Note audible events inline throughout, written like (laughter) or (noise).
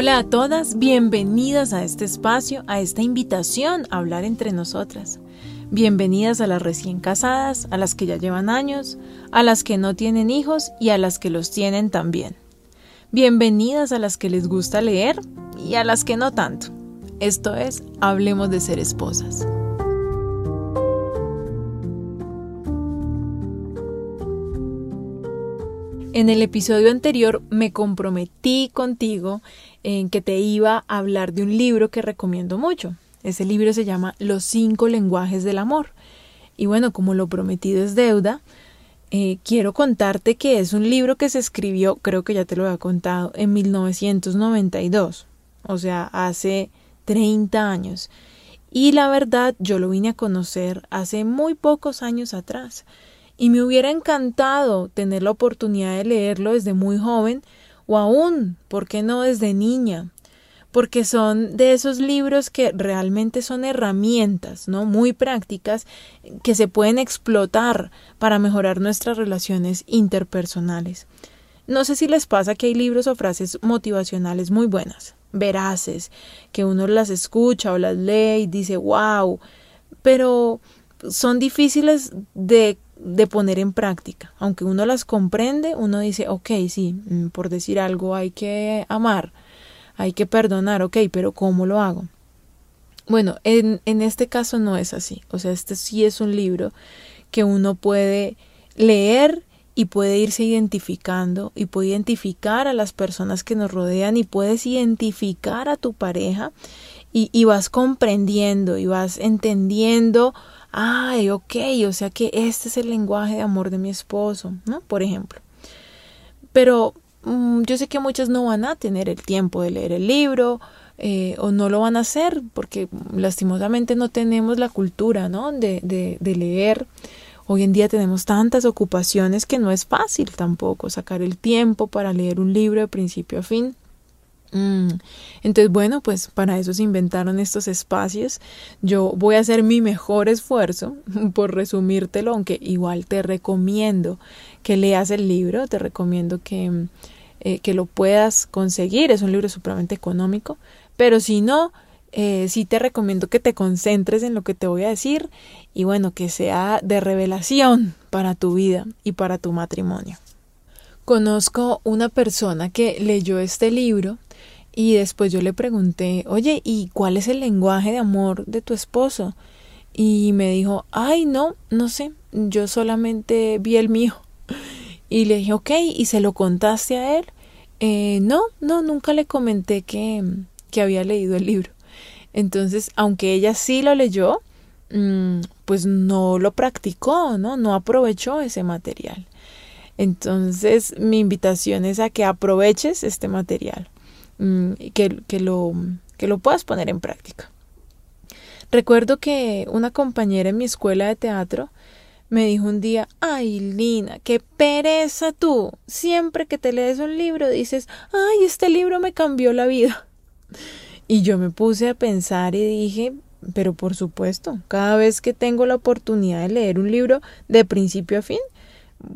Hola a todas, bienvenidas a este espacio, a esta invitación a hablar entre nosotras. Bienvenidas a las recién casadas, a las que ya llevan años, a las que no tienen hijos y a las que los tienen también. Bienvenidas a las que les gusta leer y a las que no tanto. Esto es Hablemos de ser esposas. En el episodio anterior me comprometí contigo en que te iba a hablar de un libro que recomiendo mucho. Ese libro se llama Los cinco lenguajes del amor. Y bueno, como lo prometido es deuda, eh, quiero contarte que es un libro que se escribió, creo que ya te lo había contado, en 1992, o sea, hace 30 años. Y la verdad, yo lo vine a conocer hace muy pocos años atrás y me hubiera encantado tener la oportunidad de leerlo desde muy joven o aún, ¿por qué no desde niña? Porque son de esos libros que realmente son herramientas, ¿no? Muy prácticas que se pueden explotar para mejorar nuestras relaciones interpersonales. No sé si les pasa que hay libros o frases motivacionales muy buenas, veraces, que uno las escucha o las lee y dice, wow, pero son difíciles de de poner en práctica. Aunque uno las comprende, uno dice, ok, sí, mm, por decir algo hay que amar, hay que perdonar, ok, pero ¿cómo lo hago? Bueno, en, en este caso no es así. O sea, este sí es un libro que uno puede leer y puede irse identificando y puede identificar a las personas que nos rodean y puedes identificar a tu pareja y, y vas comprendiendo y vas entendiendo ay, ok, o sea que este es el lenguaje de amor de mi esposo, ¿no? Por ejemplo. Pero mm, yo sé que muchas no van a tener el tiempo de leer el libro eh, o no lo van a hacer porque lastimosamente no tenemos la cultura, ¿no? De, de, de leer. Hoy en día tenemos tantas ocupaciones que no es fácil tampoco sacar el tiempo para leer un libro de principio a fin. Mm. Entonces, bueno, pues para eso se inventaron estos espacios. Yo voy a hacer mi mejor esfuerzo (laughs) por resumírtelo, aunque igual te recomiendo que leas el libro, te recomiendo que, eh, que lo puedas conseguir. Es un libro supremamente económico, pero si no, eh, sí te recomiendo que te concentres en lo que te voy a decir y bueno, que sea de revelación para tu vida y para tu matrimonio. Conozco una persona que leyó este libro y después yo le pregunté, oye, ¿y cuál es el lenguaje de amor de tu esposo? Y me dijo, ay, no, no sé, yo solamente vi el mío. Y le dije, ok, ¿y se lo contaste a él? Eh, no, no, nunca le comenté que, que había leído el libro. Entonces, aunque ella sí lo leyó, mm, pues no lo practicó, ¿no? No aprovechó ese material. Entonces, mi invitación es a que aproveches este material. Mm, que, que, lo, que lo puedas poner en práctica. Recuerdo que una compañera en mi escuela de teatro me dijo un día, ay Lina, qué pereza tú. Siempre que te lees un libro dices, ay, este libro me cambió la vida. Y yo me puse a pensar y dije, pero por supuesto, cada vez que tengo la oportunidad de leer un libro de principio a fin,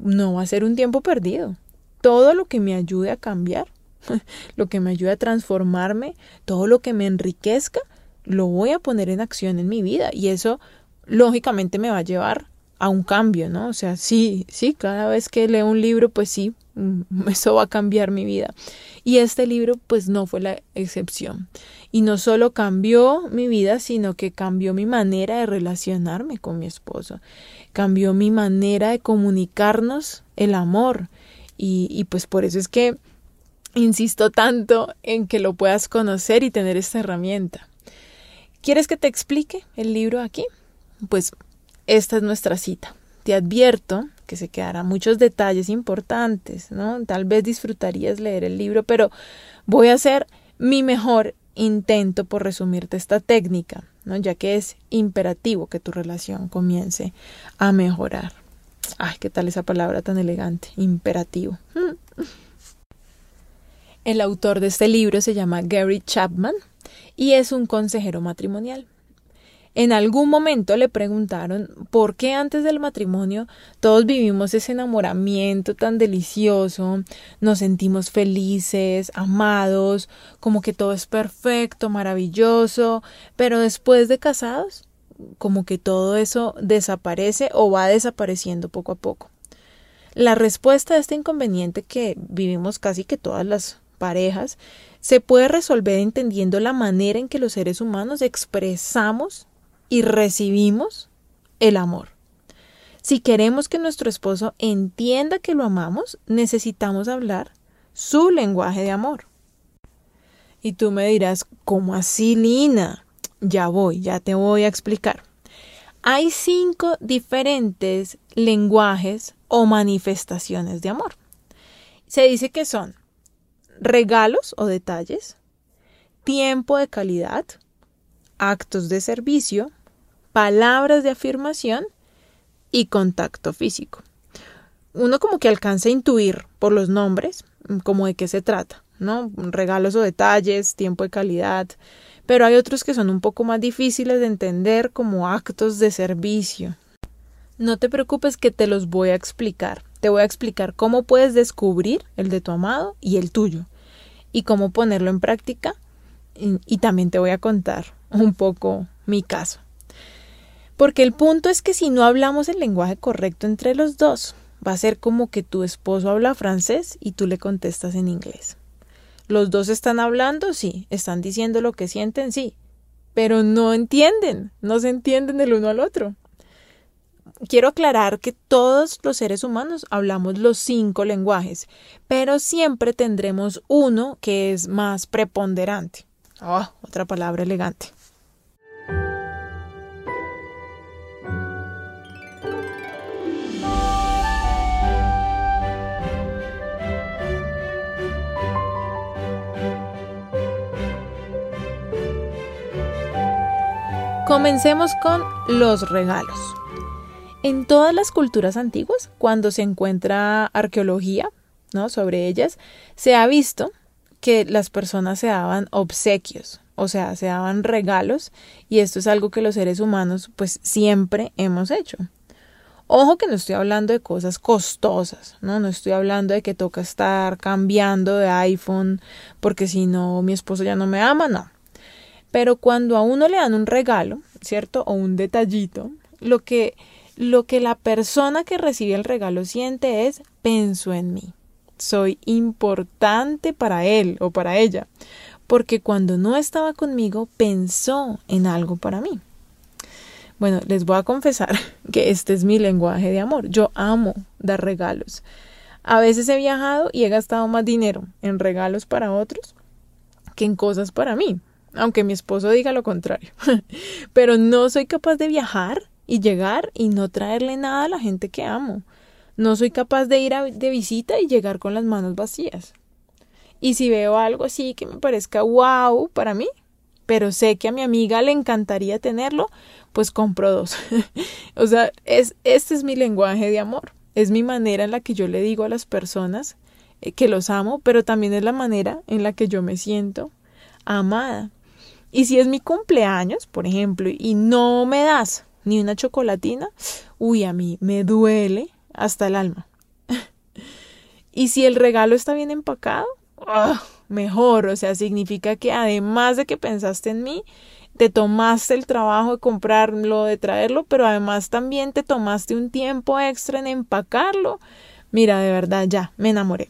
no va a ser un tiempo perdido. Todo lo que me ayude a cambiar (laughs) lo que me ayude a transformarme, todo lo que me enriquezca, lo voy a poner en acción en mi vida y eso lógicamente me va a llevar a un cambio, ¿no? O sea, sí, sí, cada vez que leo un libro, pues sí, (laughs) eso va a cambiar mi vida. Y este libro, pues no fue la excepción. Y no solo cambió mi vida, sino que cambió mi manera de relacionarme con mi esposo. Cambió mi manera de comunicarnos el amor. Y, y pues por eso es que insisto tanto en que lo puedas conocer y tener esta herramienta. ¿Quieres que te explique el libro aquí? Pues esta es nuestra cita. Te advierto que se quedarán muchos detalles importantes, ¿no? Tal vez disfrutarías leer el libro, pero voy a hacer mi mejor intento por resumirte esta técnica, ¿no? Ya que es imperativo que tu relación comience a mejorar. Ay, qué tal esa palabra tan elegante, imperativo. (laughs) El autor de este libro se llama Gary Chapman y es un consejero matrimonial. En algún momento le preguntaron por qué antes del matrimonio todos vivimos ese enamoramiento tan delicioso, nos sentimos felices, amados, como que todo es perfecto, maravilloso, pero después de casados, como que todo eso desaparece o va desapareciendo poco a poco. La respuesta a este inconveniente que vivimos casi que todas las parejas se puede resolver entendiendo la manera en que los seres humanos expresamos y recibimos el amor. Si queremos que nuestro esposo entienda que lo amamos, necesitamos hablar su lenguaje de amor. Y tú me dirás, ¿cómo así, Lina? Ya voy, ya te voy a explicar. Hay cinco diferentes lenguajes o manifestaciones de amor. Se dice que son regalos o detalles, tiempo de calidad, actos de servicio, palabras de afirmación y contacto físico. Uno como que alcanza a intuir por los nombres mm, como de qué se trata, ¿no? Regalos o detalles, tiempo de calidad, pero hay otros que son un poco más difíciles de entender como actos de servicio. No te preocupes que te los voy a explicar. Te voy a explicar cómo puedes descubrir el de tu amado y el tuyo y cómo ponerlo en práctica y, también te voy a contar un poco mi caso. Porque el punto es que si no hablamos el lenguaje correcto entre los dos, va a ser como que tu esposo habla francés y tú le contestas en inglés. Los dos están hablando, sí, están diciendo lo que sienten, sí, pero no entienden, no se entienden el uno al otro. Quiero aclarar que todos los seres humanos hablamos los cinco lenguajes, pero siempre tendremos uno que es más preponderante. Oh, otra palabra elegante. Comencemos con los regalos. En todas las culturas antiguas, cuando se encuentra arqueología ¿no? sobre ellas, se ha visto que las personas se daban obsequios, o sea, se daban regalos y esto es algo que los seres humanos pues siempre hemos hecho. Ojo que no estoy hablando de cosas costosas, ¿no? No estoy hablando de que toca estar cambiando de iPhone porque si no mi esposo ya no me ama, no. Pero cuando a uno le dan un regalo, ¿cierto? O un detallito, lo que lo que la persona que recibe el regalo siente es pensó en mí soy importante para él o para ella, porque cuando no estaba conmigo pensó en algo para mí. Bueno, les voy a confesar (laughs) que este es mi lenguaje de amor. Yo amo dar regalos. A veces he viajado y he gastado más dinero en regalos para otros que en cosas para mí, aunque mi esposo diga lo contrario. (laughs) Pero no soy capaz de viajar y llegar y no traerle nada a la gente que amo. No soy capaz de ir de visita y llegar con las manos vacías. Y si veo algo así que me parezca wow para mí, pero sé que a mi amiga le encantaría tenerlo, pues compro dos. (laughs) o sea, es, este es mi lenguaje de amor. Es mi manera en la que yo le digo a las personas eh, que los amo, pero también es la manera en la que yo me siento amada. Y si es mi cumpleaños, por ejemplo, y no me das ni una chocolatina, uy, a mí me duele hasta el alma. (laughs) y si el regalo está bien empacado, ¡ah! mejor, o sea, significa que además de que pensaste en mí, te tomaste el trabajo de comprarlo, de traerlo, pero además también te tomaste un tiempo extra en empacarlo. Mira, de verdad, ya, me enamoré.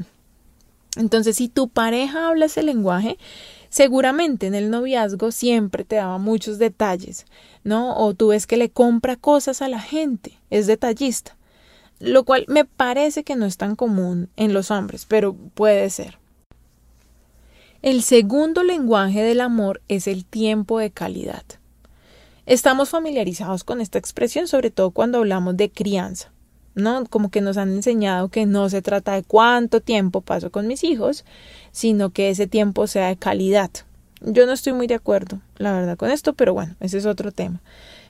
Entonces, si tu pareja habla ese lenguaje, seguramente en el noviazgo siempre te daba muchos detalles, ¿no? O tú ves que le compra cosas a la gente, es detallista lo cual me parece que no es tan común en los hombres, pero puede ser. El segundo lenguaje del amor es el tiempo de calidad. Estamos familiarizados con esta expresión, sobre todo cuando hablamos de crianza, ¿no? Como que nos han enseñado que no se trata de cuánto tiempo paso con mis hijos, sino que ese tiempo sea de calidad. Yo no estoy muy de acuerdo, la verdad, con esto, pero bueno, ese es otro tema.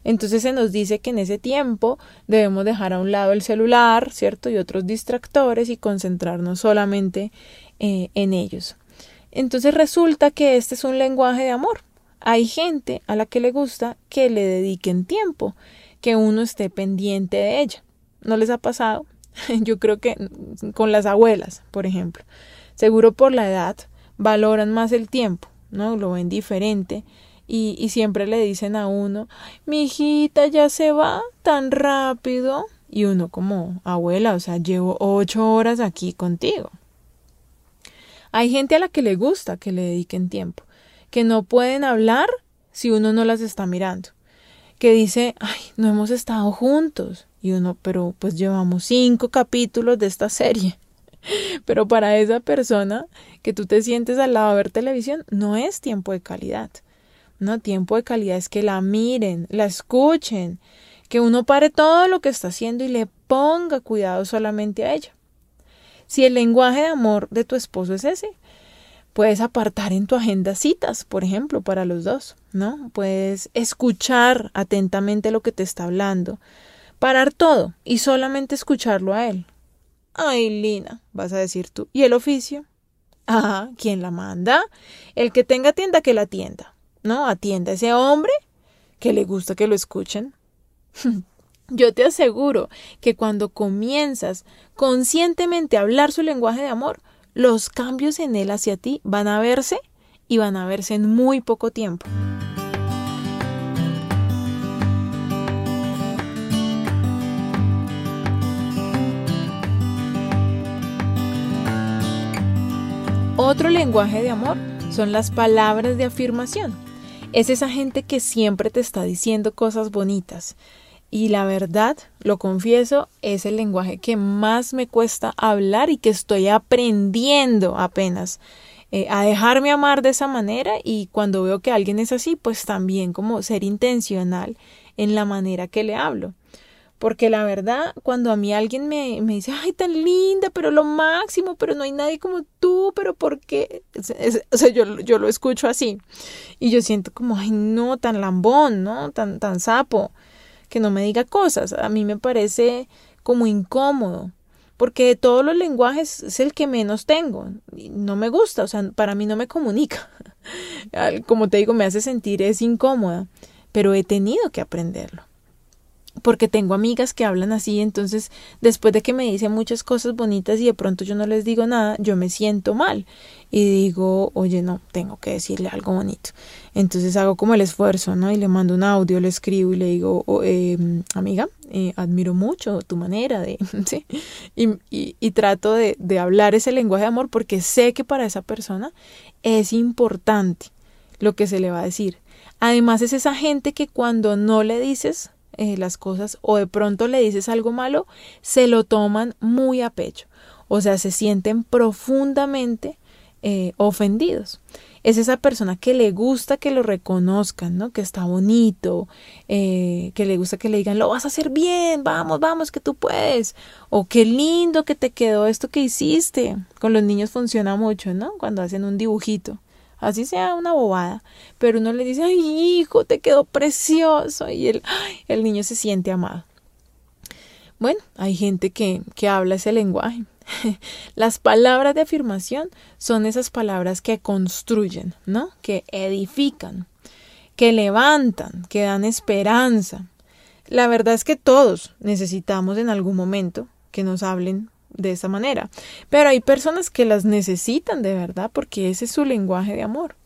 Entonces se nos dice que en ese tiempo debemos dejar a un lado el celular, ¿cierto? Y otros distractores y concentrarnos solamente eh, en ellos. Entonces resulta que este es un lenguaje de amor. Hay gente a la que le gusta que le dediquen tiempo, que uno esté pendiente de ella. ¿No les ha pasado? (laughs) Yo creo que con las abuelas, por ejemplo. Seguro por la edad valoran más el tiempo, ¿no? Lo ven diferente y, y siempre le dicen a uno, mi hijita ya se va tan rápido. Y uno como, abuela, o sea, llevo ocho horas aquí contigo. Hay gente a la que le gusta que le dediquen tiempo, que no pueden hablar si uno no las está mirando, que dice, ay, no hemos estado juntos. Y uno, pero pues llevamos cinco capítulos de esta serie. (laughs) Pero para esa persona que tú te sientes al lado a ver televisión, no es tiempo de calidad. No, tiempo de calidad es que la miren, la escuchen, que uno pare todo lo que está haciendo y le ponga cuidado solamente a ella. Si el lenguaje de amor de tu esposo es ese, puedes apartar en tu agenda citas, por ejemplo, para los dos, ¿no? Puedes escuchar atentamente lo que te está hablando, parar todo y solamente escucharlo a él. Ay, Lina, vas a decir tú. ¿Y el oficio? Ah, ¿quién la manda? El que tenga tienda que la atienda. ¿No? Atienda a ese hombre que le gusta que lo escuchen. (laughs) Yo te aseguro que cuando comienzas conscientemente a hablar su lenguaje de amor, los cambios en él hacia ti van a verse y van a verse en muy poco tiempo. Otro lenguaje de amor son las palabras de afirmación. Es esa gente que siempre te está diciendo cosas bonitas, y la verdad, lo confieso, es el lenguaje que más me cuesta hablar y que estoy aprendiendo apenas eh, a dejarme amar de esa manera y cuando veo que alguien es así, pues también como ser intencional en la manera que le hablo. Porque la verdad, cuando a mí alguien me, me dice, ay, tan linda, pero lo máximo, pero no hay nadie como tú, pero ¿por qué? o sea, yo, yo lo escucho así. Y yo siento como, ay, no, tan lambón, ¿no? Tan, tan sapo que no me diga cosas. A mí me parece como incómodo, porque de todos los lenguajes es el que menos tengo. No me gusta, o sea, para mí no me comunica. (laughs) Como te digo, me hace sentir es incómoda, pero he tenido que aprenderlo porque tengo amigas que hablan así, entonces después de que me dicen muchas cosas bonitas y de pronto yo no les digo nada, yo me siento mal y digo, oye, no, tengo que decirle algo bonito. Entonces hago como el esfuerzo, ¿no? Y le mando un audio, le escribo y le digo, eh, amiga, eh, admiro mucho tu manera de, (laughs) ¿sí? Y, y, trato de, hablar ese lenguaje de amor porque sé que para esa persona es importante lo que se le va a decir. Además es esa gente que cuando no le dices eh, las cosas o de pronto le dices algo malo, se lo toman muy a pecho. O sea, se sienten profundamente ofendidos. Es esa persona que le gusta que lo reconozcan, ¿no? Que está bonito, eh, que le gusta que le digan, lo vas a hacer bien, vamos, vamos, que tú puedes. O qué lindo que te quedó esto que hiciste. Con los niños funciona mucho, ¿no? Cuando hacen un dibujito así sea una bobada, pero uno le dice, ay hijo, te quedó precioso y el, el niño se siente amado. Bueno, hay gente que, que habla ese lenguaje. (laughs) Las palabras de afirmación son esas palabras que construyen, ¿no? Que edifican, que levantan, que dan esperanza. La verdad es que todos necesitamos en algún momento que nos hablen de esa manera. Pero hay personas que las necesitan de verdad porque ese es su lenguaje de amor.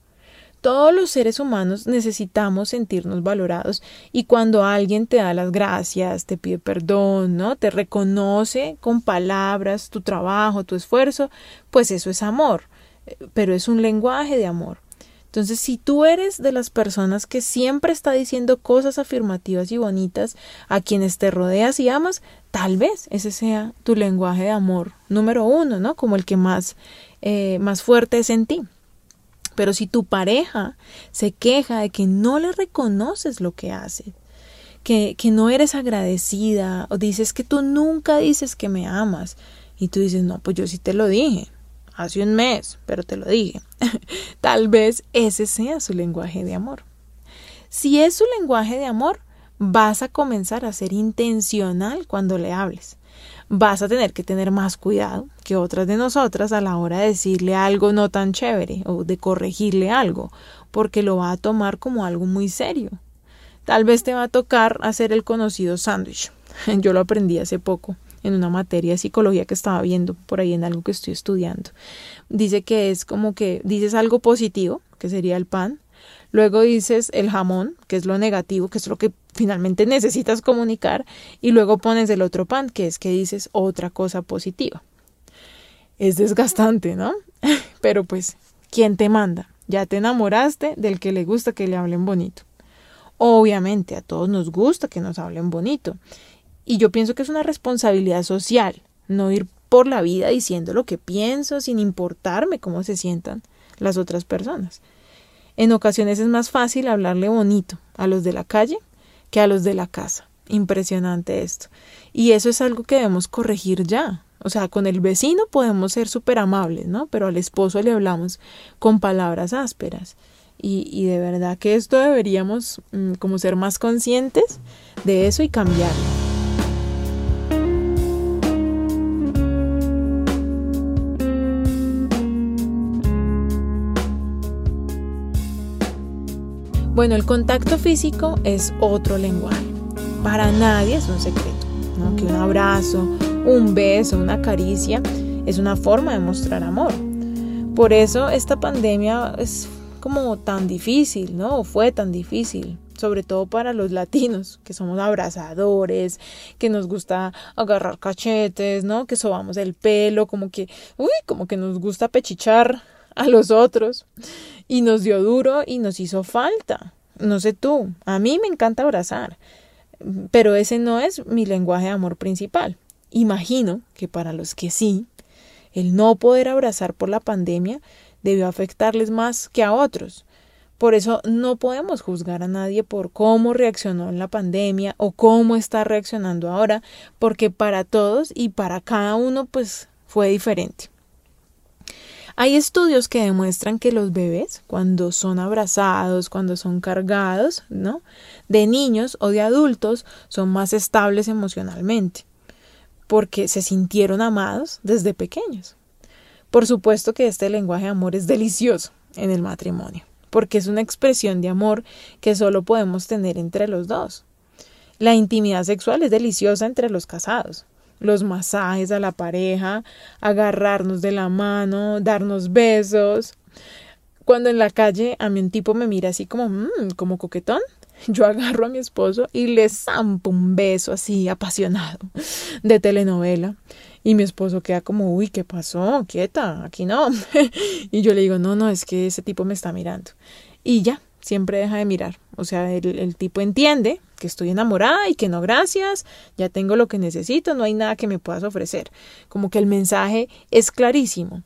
Todos los seres humanos necesitamos sentirnos valorados y cuando alguien te da las gracias, te pide perdón, ¿no? Te reconoce con palabras tu trabajo, tu esfuerzo, pues eso es amor, eh, pero es un lenguaje de amor. Entonces, si tú eres de las personas que siempre está diciendo cosas afirmativas y bonitas a quienes te rodeas y amas, tal vez ese sea tu lenguaje de amor número uno, ¿no? Como el que más, eh, más fuerte es en ti. Pero si tu pareja se queja de que no le reconoces lo que hace, que, que no eres agradecida, o dices que tú nunca dices que me amas, y tú dices, no, pues yo sí te lo dije, hace un mes, pero te lo dije. (laughs) Tal vez ese sea su lenguaje de amor. Si es su lenguaje de amor, vas a comenzar a ser intencional cuando le hables. Vas a tener que tener más cuidado, que otras de nosotras a la hora de decirle algo no tan chévere o de corregirle algo, porque lo va a tomar como algo muy serio. Tal vez te va a tocar hacer el conocido sándwich. (laughs) Yo lo aprendí hace poco en una materia de psicología que estaba viendo por ahí en algo que estoy estudiando. Dice que es como que dices algo positivo, que sería el pan, luego dices el jamón, que es lo negativo, que es lo que finalmente necesitas comunicar, y luego pones el otro pan, que es que dices otra cosa positiva. Es desgastante, ¿no? (laughs) Pero pues, ¿quién te manda? Ya te enamoraste del que le gusta que le hablen bonito. Obviamente, a todos nos gusta que nos hablen bonito. Y yo pienso que es una responsabilidad social, no ir por la vida diciendo lo que pienso sin importarme cómo se sientan las otras personas. En ocasiones es más fácil hablarle bonito a los de la calle que a los de la casa. Impresionante esto. Y eso es algo que debemos corregir ya. O sea, con el vecino podemos ser súper amables, ¿no? Pero al esposo le hablamos con palabras ásperas. Y, y de verdad que esto deberíamos mm, como ser más conscientes de eso y cambiarlo. Bueno, el contacto físico es otro lenguaje. Para nadie es un secreto, ¿no? Que un abrazo, un beso, una caricia es una forma de mostrar amor. Por eso esta pandemia es como tan difícil, ¿no? Fue tan difícil, sobre todo para los latinos, que somos abrazadores, que nos gusta agarrar cachetes, ¿no? Que sobamos el pelo, como que, uy, como que nos gusta pechichar a los otros y nos dio duro y nos hizo falta. No sé tú, a mí me encanta abrazar, pero ese no es mi lenguaje de amor principal. Imagino que para los que sí, el no poder abrazar por la pandemia debió afectarles más que a otros. Por eso no podemos juzgar a nadie por cómo reaccionó en la pandemia o cómo está reaccionando ahora, porque para todos y para cada uno pues fue diferente. Hay estudios que demuestran que los bebés, cuando son abrazados, cuando son cargados, ¿no? De niños o de adultos, son más estables emocionalmente, porque se sintieron amados desde pequeños. Por supuesto que este lenguaje de amor es delicioso en el matrimonio, porque es una expresión de amor que solo podemos tener entre los dos. La intimidad sexual es deliciosa entre los casados, los masajes a la pareja, agarrarnos de la mano, darnos besos. Cuando en la calle a mí un tipo me mira así como, mmm, como coquetón, (laughs) yo agarro a mi esposo y le zampo un beso así apasionado de telenovela. Y mi esposo queda como, uy, ¿qué pasó? Quieta, aquí no. (laughs) y yo le digo, no, no, es que ese tipo me está mirando. Y ya, siempre deja de mirar. O sea, el, tipo entiende que estoy enamorada y que no, gracias, ya tengo lo que necesito, no hay nada que me puedas ofrecer. Como que el mensaje es clarísimo.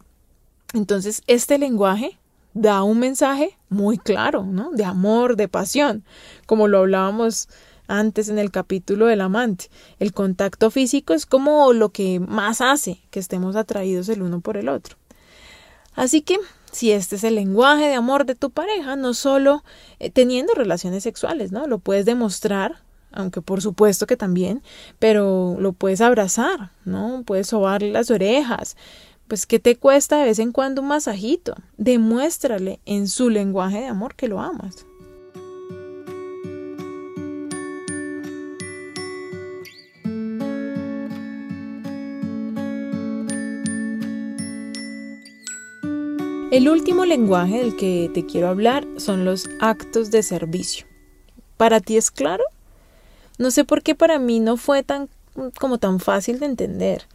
Entonces, este lenguaje da un mensaje muy claro, ¿no? De amor, de pasión, como lo hablábamos antes en el capítulo del amante. El contacto físico es como lo que más hace que estemos atraídos el uno por el otro. Así que si este es el lenguaje de amor de tu pareja, no solo eh, teniendo relaciones sexuales, ¿no? Lo puedes demostrar, aunque por supuesto que también, pero lo puedes abrazar, ¿no? Puedes sobarle las orejas. Pues, ¿qué te cuesta de vez en cuando un masajito? Demuéstrale en su lenguaje de amor que lo amas. El último lenguaje del que te quiero hablar son los actos de servicio. ¿Para ti es claro? No sé por qué para mí no fue tan como tan fácil de entender.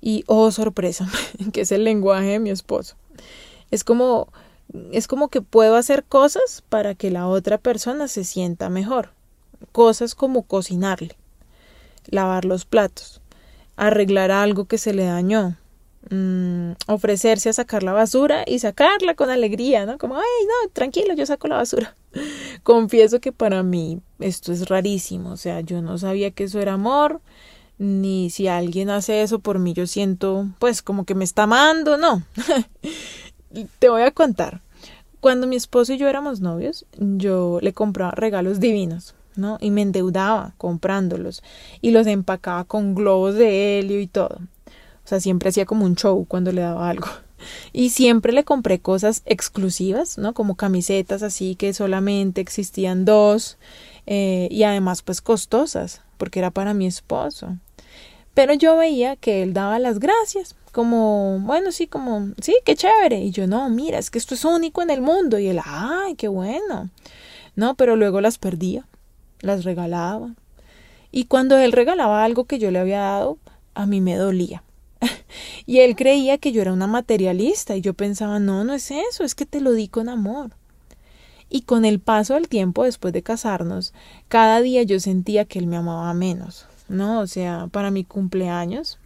Y oh sorpresa, (laughs) que es el lenguaje de mi esposo. Es como es como que puedo hacer cosas para que la otra persona se sienta mejor. Cosas como cocinarle, lavar los platos, arreglar algo que se le dañó, Mm, ofrecerse a sacar la basura y sacarla con alegría, ¿no? Como, ay, no, tranquilo, yo saco la basura. (laughs) Confieso que para mí esto es rarísimo, o sea, yo no sabía que eso era amor, ni si alguien hace eso por mí yo siento, pues, como que me está amando, no. (laughs) Te voy a contar. Cuando mi esposo y yo éramos novios, yo le compraba regalos divinos, ¿no? Y me endeudaba comprándolos y los empacaba con globos de helio y todo. O sea, siempre hacía como un show cuando le daba algo. (laughs) Y siempre le compré cosas exclusivas, ¿no? Como camisetas así que solamente existían dos. Eh, y además pues costosas, porque era para mi esposo. Pero yo veía que él daba las gracias, como, bueno, sí, como, sí, qué chévere. Y yo, no, mira, es que esto es único en el mundo. Y él, ay, qué bueno. No, pero luego las perdía, las regalaba. Y cuando él regalaba algo que yo le había dado, a mí me dolía. (laughs) y él creía que yo era una materialista y yo pensaba, no, no es eso, es que te lo di con amor. Y con el paso del tiempo después de casarnos, cada día yo sentía que él me amaba menos, ¿no? O sea, para mi cumpleaños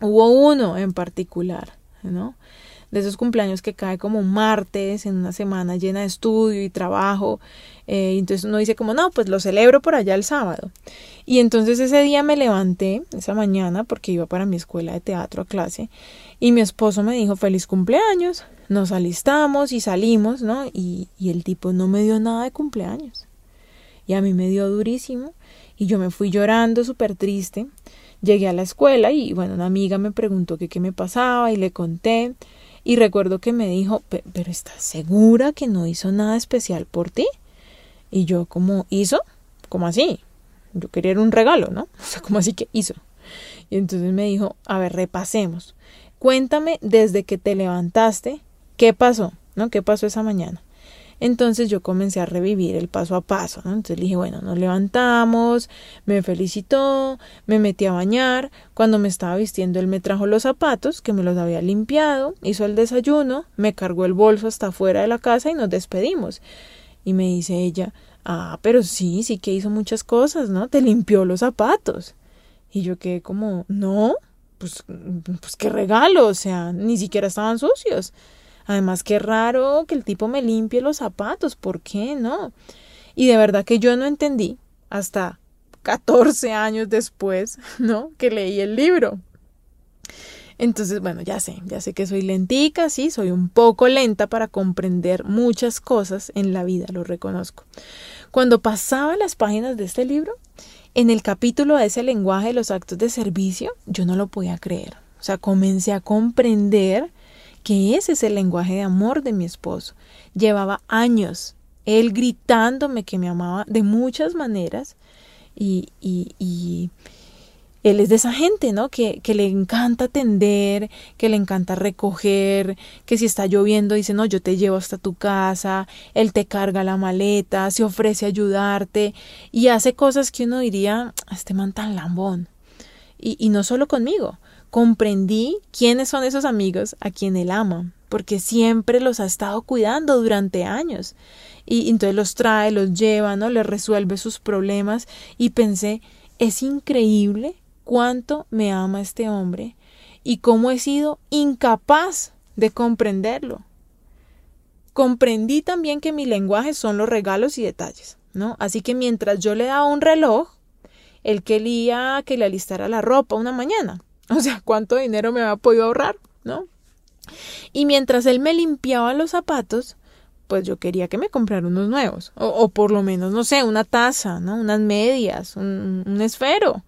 hubo uno en particular, ¿no? De esos cumpleaños que cae como martes en una semana llena de estudio y trabajo. Eh, entonces uno dice como, no, pues lo celebro por allá el sábado. Y entonces ese día me levanté, esa mañana, porque iba para mi escuela de teatro a clase, y mi esposo me dijo, feliz cumpleaños, nos alistamos y salimos, ¿no? Y, y el tipo no me dio nada de cumpleaños. Y a mí me dio durísimo, y yo me fui llorando súper triste. Llegué a la escuela y bueno, una amiga me preguntó qué me pasaba y le conté. Y recuerdo que me dijo, pero ¿estás segura que no hizo nada especial por ti? Y yo como, ¿hizo? ¿Cómo así? Yo quería un regalo, ¿no? (laughs) O sea, ¿cómo así que hizo? Y entonces me dijo, a ver, repasemos. Cuéntame desde que te levantaste, ¿qué pasó? ¿No? ¿Qué pasó esa mañana? Entonces yo comencé a revivir el paso a paso, ¿no? Entonces dije, bueno, nos levantamos, me felicitó, me metí a bañar, cuando me estaba vistiendo él me trajo los zapatos, que me los había limpiado, hizo el desayuno, me cargó el bolso hasta fuera de la casa y nos despedimos. Y me dice ella, ah, pero sí, sí que hizo muchas cosas, ¿no? Te limpió los zapatos. Y yo quedé como, no, pues, pues qué regalo, o sea, ni siquiera estaban sucios. Además, qué raro que el tipo me limpie los zapatos, ¿por qué no? Y de verdad que yo no entendí hasta 14 años después, (laughs) ¿no? Que leí el libro. Entonces, bueno, ya sé, ya sé que soy lentica, sí, soy un poco lenta para comprender muchas cosas en la vida, lo reconozco. Cuando pasaba las páginas de este libro, en el capítulo de ese lenguaje de los actos de servicio, yo no lo podía creer. O sea, comencé a comprender que ese es el lenguaje de amor de mi esposo. Llevaba años él gritándome que me amaba de muchas maneras y, y, y él es de esa gente, ¿no? Que, le encanta atender, que le encanta recoger, que si está lloviendo dice, no, yo te llevo hasta tu casa, él te carga la maleta, se ofrece a ayudarte y hace cosas que uno diría, este man tan lambón. Y, y no solo conmigo, comprendí quiénes son esos amigos a quien él ama, porque siempre los ha estado cuidando durante años. Y entonces los trae, los lleva, ¿no? Les resuelve sus problemas. Y pensé, es increíble cuánto me ama este hombre y cómo he sido incapaz de comprenderlo. Comprendí también que mi lenguaje son los regalos y detalles, ¿no? Así que mientras yo le daba un reloj, él quería que le alistara la ropa una mañana. (laughs) O sea, ¿cuánto dinero me había podido ahorrar? ¿No? Y mientras él me limpiaba los zapatos, pues yo quería que me comprara unos nuevos. O, por lo menos, no sé, una taza, ¿no? Unas medias, un, un esfero.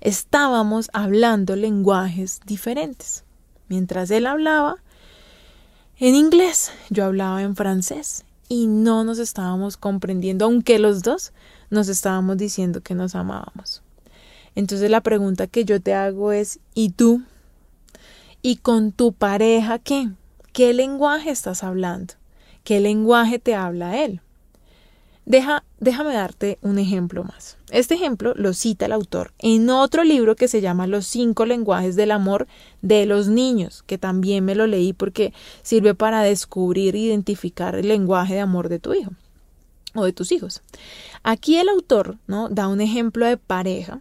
Estábamos hablando lenguajes diferentes. Mientras él hablaba en inglés, yo hablaba en francés. Y no nos estábamos comprendiendo, aunque los dos nos estábamos diciendo que nos amábamos. Entonces la pregunta que yo te hago es, ¿y tú? ¿Y con tu pareja qué? ¿Qué lenguaje estás hablando? ¿Qué lenguaje te habla él? Deja, déjame darte un ejemplo más. Este ejemplo lo cita el autor en otro libro que se llama Los cinco lenguajes del amor de los niños, que también me lo leí porque sirve para descubrir e identificar el lenguaje de amor de tu hijo o de tus hijos. Aquí el autor ¿no? da un ejemplo de pareja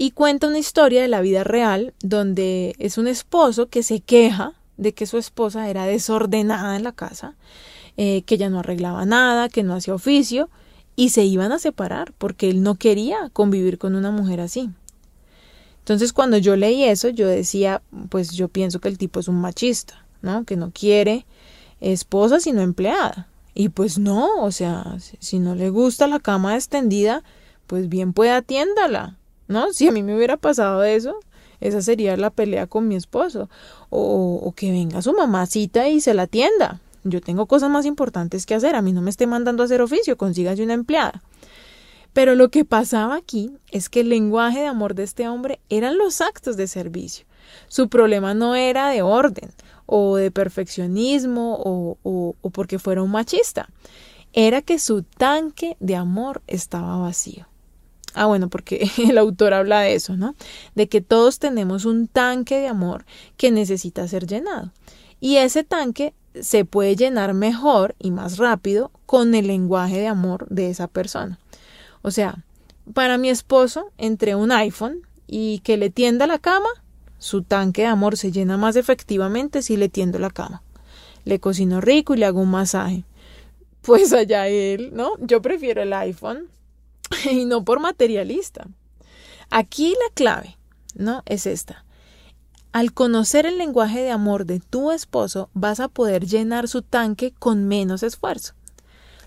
y cuenta una historia de la vida real donde es un esposo que se queja de que su esposa era desordenada en la casa, eh, que ya no arreglaba nada, que no hacía oficio y se iban a separar porque él no quería convivir con una mujer así. Entonces cuando yo leí eso yo decía, pues yo pienso que el tipo es un machista, ¿no? Que no quiere esposa sino empleada. Y pues no, o sea, si no le gusta la cama extendida, pues bien puede atiéndala, ¿no? Si a mí me hubiera pasado eso, Esa sería la pelea con mi esposo. O, o que venga su mamacita y se la atienda. Yo tengo cosas más importantes que hacer. A mí no me esté mandando a hacer oficio, consígase una empleada. Pero lo que pasaba aquí es que el lenguaje de amor de este hombre eran los actos de servicio. Su problema no era de orden o de perfeccionismo o, o, o porque fuera un machista. Era que su tanque de amor estaba vacío. Ah, bueno, porque (laughs) el autor habla de eso, ¿no? De que todos tenemos un tanque de amor que necesita ser llenado. Y ese tanque se puede llenar mejor y más rápido con el lenguaje de amor de esa persona. O sea, para mi esposo, entre un iPhone y que le tienda la cama, su tanque de amor se llena más efectivamente si le tiendo la cama. Le cocino rico y le hago un masaje. Pues allá él, ¿no? Yo prefiero el iPhone (laughs) y no por materialista. Aquí la clave, ¿no? Es esta. Al conocer el lenguaje de amor de tu esposo, vas a poder llenar su tanque con menos esfuerzo.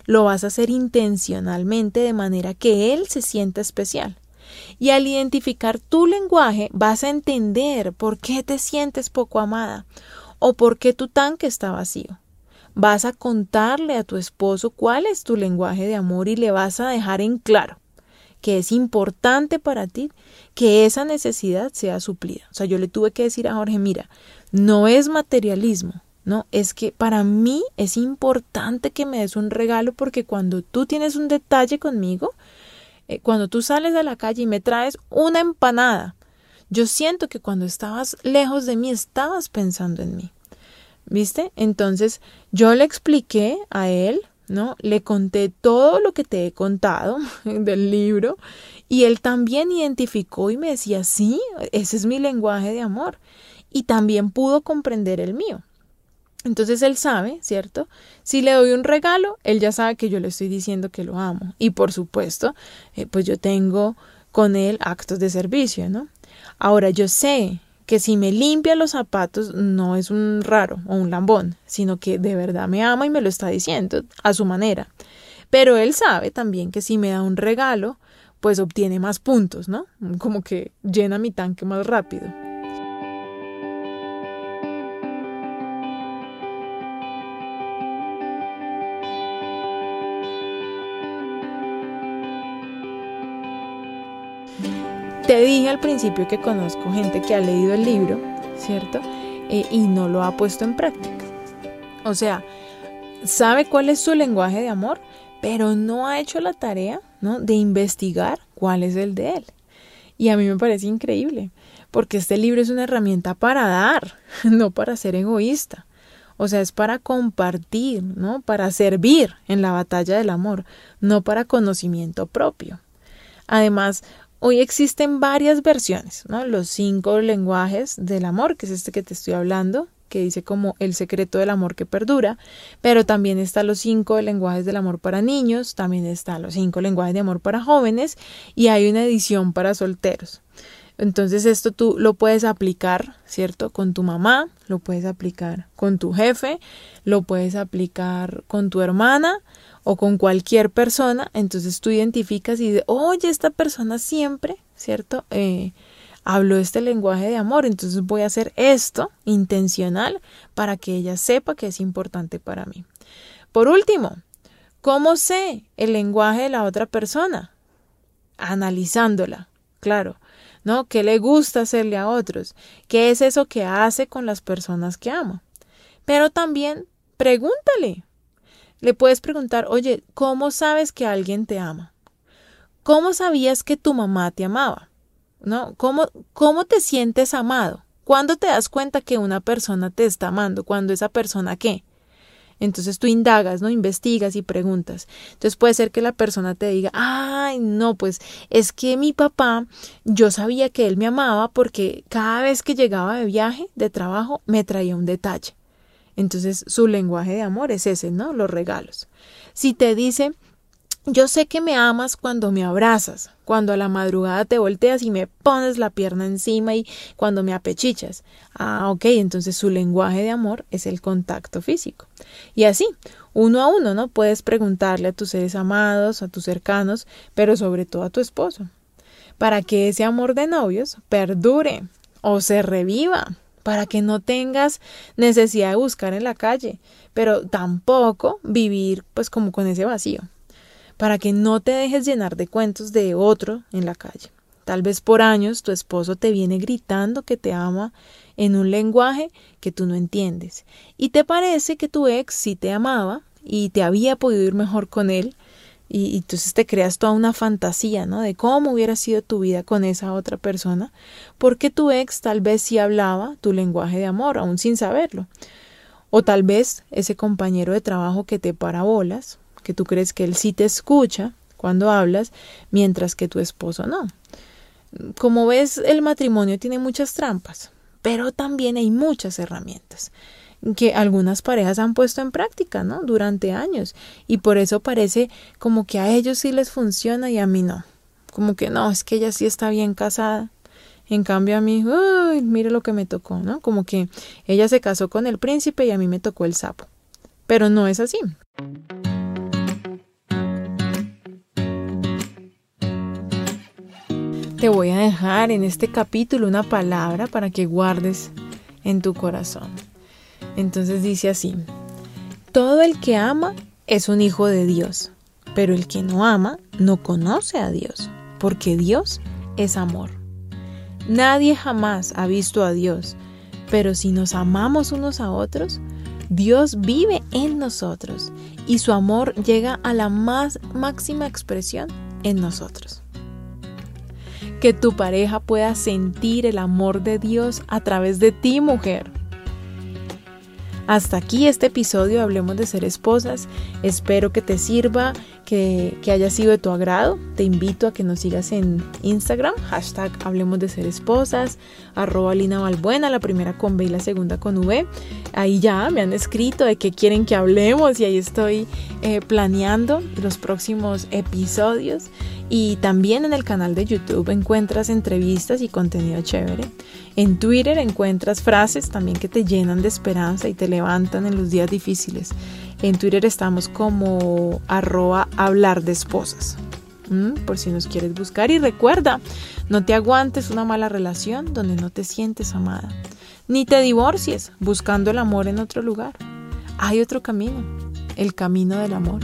Lo vas a hacer intencionalmente de manera que él se sienta especial. Y al identificar tu lenguaje, vas a entender por qué te sientes poco amada o por qué tu tanque está vacío. Vas a contarle a tu esposo cuál es tu lenguaje de amor y le vas a dejar en claro que es importante para ti que esa necesidad sea suplida. O sea, yo le tuve que decir a Jorge, mira, no es materialismo, ¿no? Es que para mí es importante que me des un regalo porque cuando tú tienes un detalle conmigo, eh, cuando tú sales a la calle y me traes una empanada, yo siento que cuando estabas lejos de mí estabas pensando en mí. ¿Viste? Entonces yo le expliqué a él ¿no? Le conté todo lo que te he contado (laughs) del libro y él también identificó y me decía, sí, ese es mi lenguaje de amor. Y también pudo comprender el mío. Entonces él sabe, ¿cierto? Si le doy un regalo, él ya sabe que yo le estoy diciendo que lo amo. Y por supuesto, eh, pues yo tengo con él actos de servicio, ¿no? Ahora yo sé que si me limpia los zapatos no es un raro o un lambón, sino que de verdad me ama y me lo está diciendo a su manera. Pero él sabe también que si me da un regalo, pues obtiene más puntos, ¿no? Como que llena mi tanque más rápido. Te dije al principio que conozco gente que ha leído el libro, ¿cierto? Eh, y no lo ha puesto en práctica. O sea, sabe cuál es su lenguaje de amor, pero no ha hecho la tarea, ¿no? De investigar cuál es el de él. Y a mí me parece increíble, porque este libro es una herramienta para dar, (laughs) no para ser egoísta. O sea, es para compartir, ¿no? Para servir en la batalla del amor, no para conocimiento propio. Además, Hoy existen varias versiones, ¿no? Los cinco lenguajes del amor, que es este que te estoy hablando, que dice como el secreto del amor que perdura, pero también está los cinco lenguajes del amor para niños, también está los cinco lenguajes de amor para jóvenes y hay una edición para solteros. Entonces esto tú lo puedes aplicar, ¿cierto? Con tu mamá, lo puedes aplicar con tu jefe, lo puedes aplicar con tu hermana o con cualquier persona, entonces tú identificas y dices, oye, esta persona siempre, ¿cierto? Eh, habló este lenguaje de amor, entonces voy a hacer esto intencional para que ella sepa que es importante para mí. Por último, ¿cómo sé el lenguaje de la otra persona? Analizándola, claro, ¿no? ¿Qué le gusta hacerle a otros? ¿Qué es eso que hace con las personas que ama? Pero también pregúntale, le puedes preguntar, oye, ¿cómo sabes que alguien te ama? ¿Cómo sabías que tu mamá te amaba? ¿No? ¿Cómo, cómo te sientes amado? ¿Cuándo te das cuenta que una persona te está amando? ¿Cuándo esa persona qué? Entonces tú indagas, ¿no? Investigas y preguntas. Entonces puede ser que la persona te diga, ay, no, pues es que mi papá, yo sabía que él me amaba porque cada vez que llegaba de viaje, de trabajo, me traía un detalle. Entonces su lenguaje de amor es ese, ¿no? Los regalos. Si te dice, yo sé que me amas cuando me abrazas, cuando a la madrugada te volteas y me pones la pierna encima y cuando me apechichas. Ah, ok, entonces su lenguaje de amor es el contacto físico. Y así, uno a uno, ¿no? Puedes preguntarle a tus seres amados, a tus cercanos, pero sobre todo a tu esposo, para que ese amor de novios perdure o se reviva para que no tengas necesidad de buscar en la calle, pero tampoco vivir pues como con ese vacío, para que no te dejes llenar de cuentos de otro en la calle. Tal vez por años tu esposo te viene gritando que te ama en un lenguaje que tú no entiendes y te parece que tu ex sí te amaba y te había podido ir mejor con él y, entonces te creas toda una fantasía, ¿no? De cómo hubiera sido tu vida con esa otra persona, porque tu ex tal vez sí hablaba tu lenguaje de amor, aún sin saberlo. O tal vez ese compañero de trabajo que te parabolas, que tú crees que él sí te escucha cuando hablas, mientras que tu esposo no. Como ves, el matrimonio tiene muchas trampas, pero también hay muchas herramientas que algunas parejas han puesto en práctica, ¿no? Durante años. Y por eso parece como que a ellos sí les funciona y a mí no. Como que no, es que ella sí está bien casada. En cambio a mí, uy, mire lo que me tocó, ¿no? Como que ella se casó con el príncipe y a mí me tocó el sapo. Pero no es así. Te voy a dejar en este capítulo una palabra para que guardes en tu corazón. Entonces dice así, todo el que ama es un hijo de Dios, pero el que no ama no conoce a Dios, porque Dios es amor. Nadie jamás ha visto a Dios, pero si nos amamos unos a otros, Dios vive en nosotros y su amor llega a la más máxima expresión en nosotros. Que tu pareja pueda sentir el amor de Dios a través de ti, mujer. Hasta aquí este episodio Hablemos de ser esposas. Espero que te sirva, que, haya sido de tu agrado. Te invito a que nos sigas en Instagram, hashtag Hablemos de ser esposas, arroba Lina Valbuena, la primera con B y la segunda con V. Ahí ya me han escrito de qué quieren que hablemos y ahí estoy eh, planeando los próximos episodios. Y también en el canal de YouTube encuentras entrevistas y contenido chévere. En Twitter encuentras frases también que te llenan de esperanza y te levantan en los días difíciles. En Twitter estamos como arroba hablar de esposas. Por si nos quieres buscar. Y recuerda, no te aguantes una mala relación donde no te sientes amada. Ni te divorcies buscando el amor en otro lugar. Hay otro camino, el camino del amor.